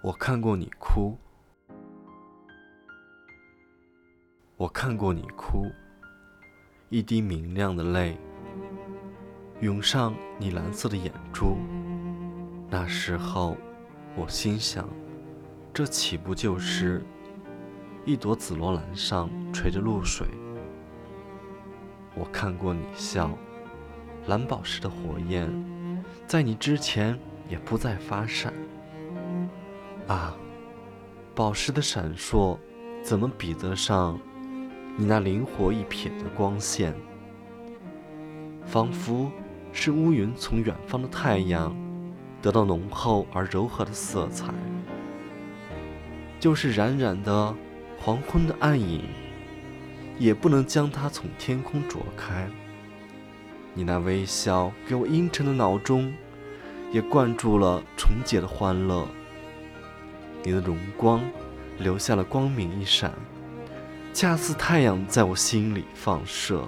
我看过你哭，我看过你哭，一滴明亮的泪涌上你蓝色的眼珠。那时候，我心想，这岂不就是一朵紫罗兰上垂着露水？我看过你笑，蓝宝石的火焰在你之前也不再发闪。啊，宝石的闪烁，怎么比得上你那灵活一瞥的光线？仿佛是乌云从远方的太阳得到浓厚而柔和的色彩，就是冉冉的黄昏的暗影，也不能将它从天空啄开。你那微笑给我阴沉的脑中，也灌注了纯洁的欢乐。你的荣光留下了光明一闪，恰似太阳在我心里放射。